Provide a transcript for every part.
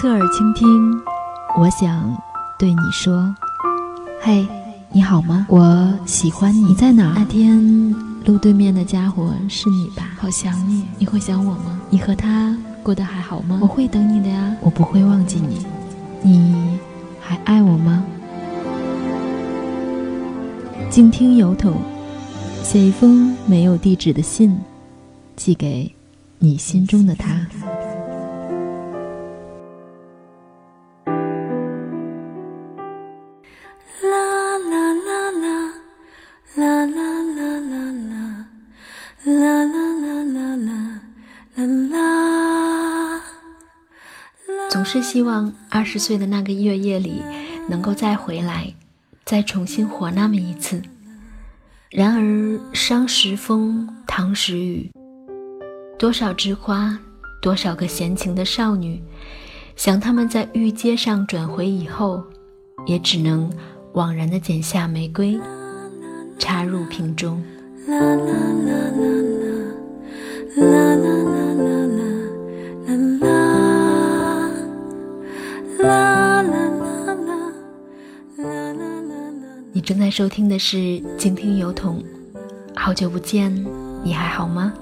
侧耳倾听，我想对你说：嘿，你好吗？我喜欢你。你在哪？那天路对面的家伙是你吧？好想你，你会想我吗？你和他过得还好吗？我会等你的呀，我不会忘记你。你还爱我吗？静听邮筒，写一封没有地址的信，寄给你心中的他。是希望二十岁的那个月夜里，能够再回来，再重新活那么一次。然而伤时风，唐时雨，多少枝花，多少个闲情的少女，想他们在玉街上转回以后，也只能惘然的剪下玫瑰，插入瓶中。啦啦啦啦你正在收听的是静听邮筒，好久不见，你还好吗？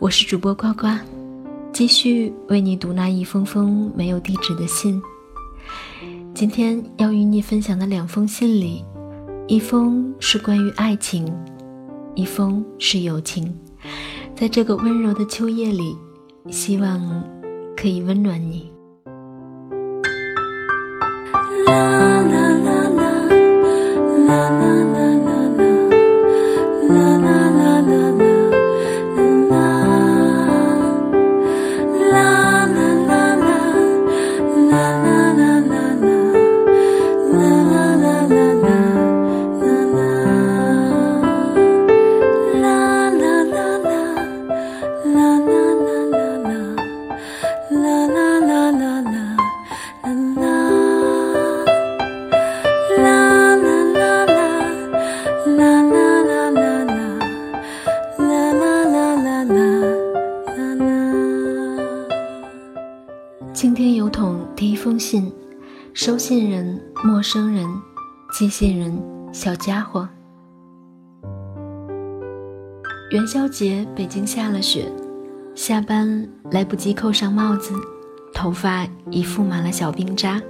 我是主播呱呱，继续为你读那一封封没有地址的信。今天要与你分享的两封信里，一封是关于爱情，一封是友情。在这个温柔的秋夜里，希望可以温暖你。封生人，寄信人小家伙。元宵节，北京下了雪，下班来不及扣上帽子，头发已覆满了小冰渣，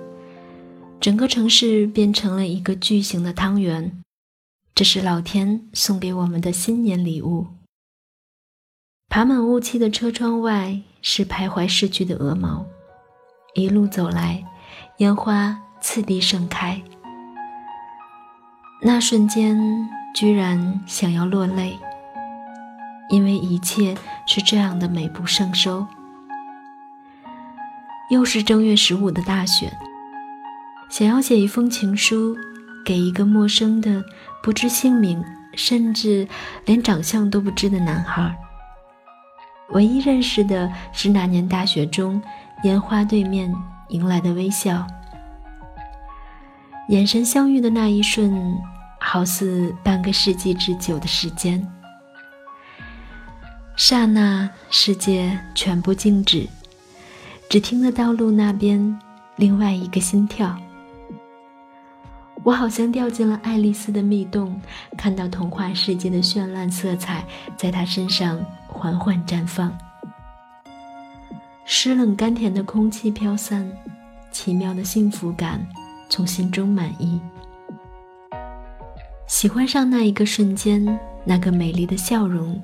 整个城市变成了一个巨型的汤圆。这是老天送给我们的新年礼物。爬满雾气的车窗外，是徘徊逝去的鹅毛。一路走来，烟花次第盛开。那瞬间，居然想要落泪，因为一切是这样的美不胜收。又是正月十五的大选，想要写一封情书给一个陌生的、不知姓名，甚至连长相都不知的男孩。唯一认识的是那年大雪中。烟花对面迎来的微笑，眼神相遇的那一瞬，好似半个世纪之久的时间。刹那，世界全部静止，只听得到路那边另外一个心跳。我好像掉进了爱丽丝的蜜洞，看到童话世界的绚烂色彩在她身上缓缓绽放。湿冷甘甜的空气飘散，奇妙的幸福感从心中满意。喜欢上那一个瞬间，那个美丽的笑容，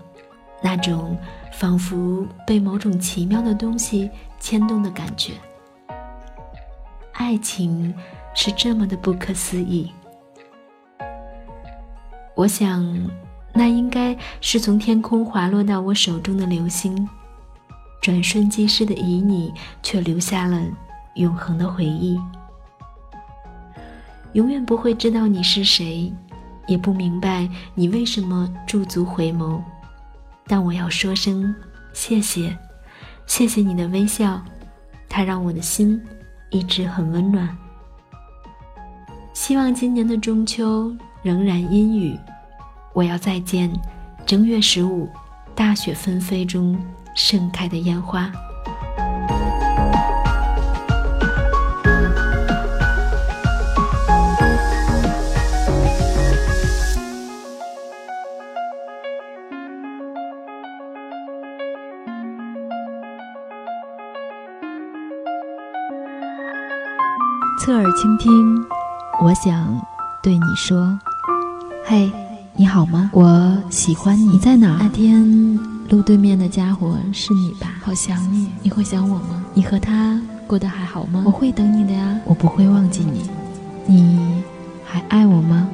那种仿佛被某种奇妙的东西牵动的感觉。爱情是这么的不可思议。我想，那应该是从天空滑落到我手中的流星。转瞬即逝的旖旎，却留下了永恒的回忆。永远不会知道你是谁，也不明白你为什么驻足回眸。但我要说声谢谢，谢谢你的微笑，它让我的心一直很温暖。希望今年的中秋仍然阴雨，我要再见正月十五大雪纷飞中。盛开的烟花。侧耳倾听，我想对你说：嘿，你好吗？我喜欢你。你在哪？那天路对面的家伙是你吧？好想你，你会想我吗？你和他过得还好吗？我会等你的呀，我不会忘记你。你还爱我吗？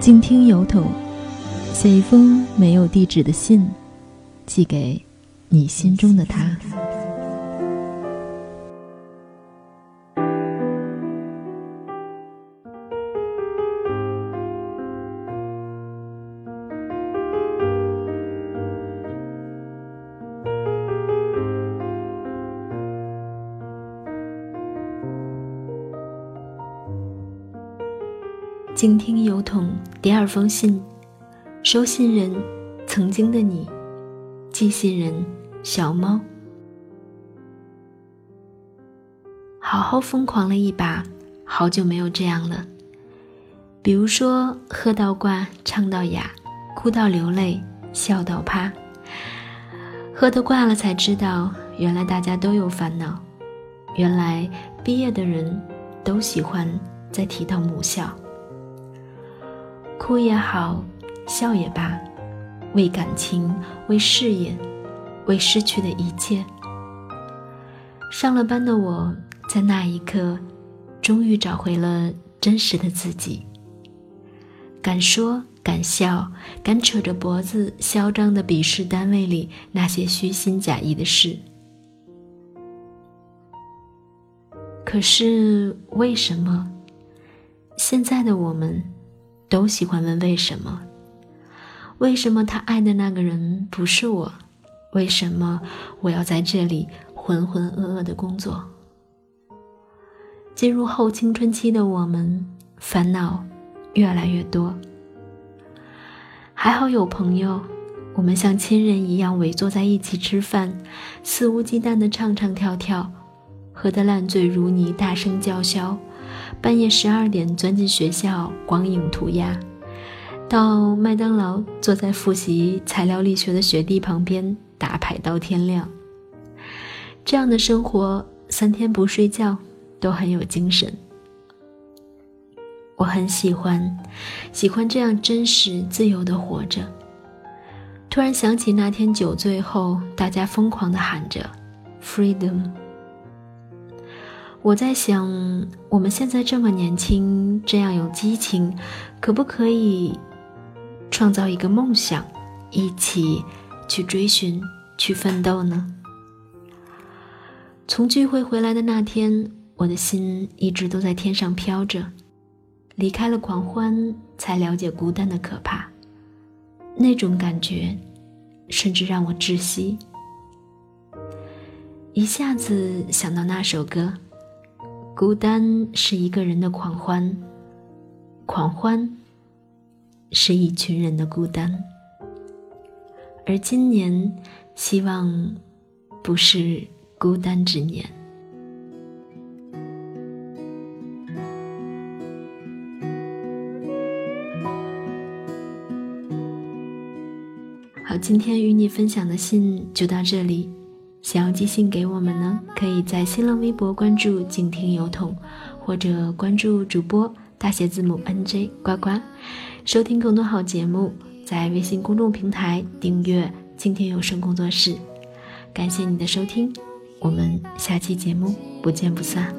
静听邮筒，写一封没有地址的信，寄给你心中的他。静听邮筒第二封信，收信人：曾经的你，寄信人：小猫。好好疯狂了一把，好久没有这样了。比如说，喝到挂，唱到哑，哭到流泪，笑到趴。喝得挂了，才知道原来大家都有烦恼，原来毕业的人都喜欢再提到母校。哭也好，笑也罢，为感情，为事业，为失去的一切。上了班的我，在那一刻，终于找回了真实的自己。敢说，敢笑，敢扯着脖子嚣张的鄙视单位里那些虚心假意的事。可是为什么，现在的我们？都喜欢问为什么？为什么他爱的那个人不是我？为什么我要在这里浑浑噩噩的工作？进入后青春期的我们，烦恼越来越多。还好有朋友，我们像亲人一样围坐在一起吃饭，肆无忌惮的唱唱跳跳，喝得烂醉如泥，大声叫嚣。半夜十二点钻进学校，光影涂鸦；到麦当劳，坐在复习材料力学的学弟旁边打牌到天亮。这样的生活，三天不睡觉都很有精神。我很喜欢，喜欢这样真实自由的活着。突然想起那天酒醉后，大家疯狂的喊着 “freedom”。我在想，我们现在这么年轻，这样有激情，可不可以创造一个梦想，一起去追寻、去奋斗呢？从聚会回来的那天，我的心一直都在天上飘着。离开了狂欢，才了解孤单的可怕。那种感觉，甚至让我窒息。一下子想到那首歌。孤单是一个人的狂欢，狂欢是一群人的孤单。而今年，希望不是孤单之年。好，今天与你分享的信就到这里。想要寄信给我们呢，可以在新浪微博关注“静听邮筒”，或者关注主播大写字母 N J 呱呱，收听更多好节目。在微信公众平台订阅“静听有声工作室”。感谢你的收听，我们下期节目不见不散。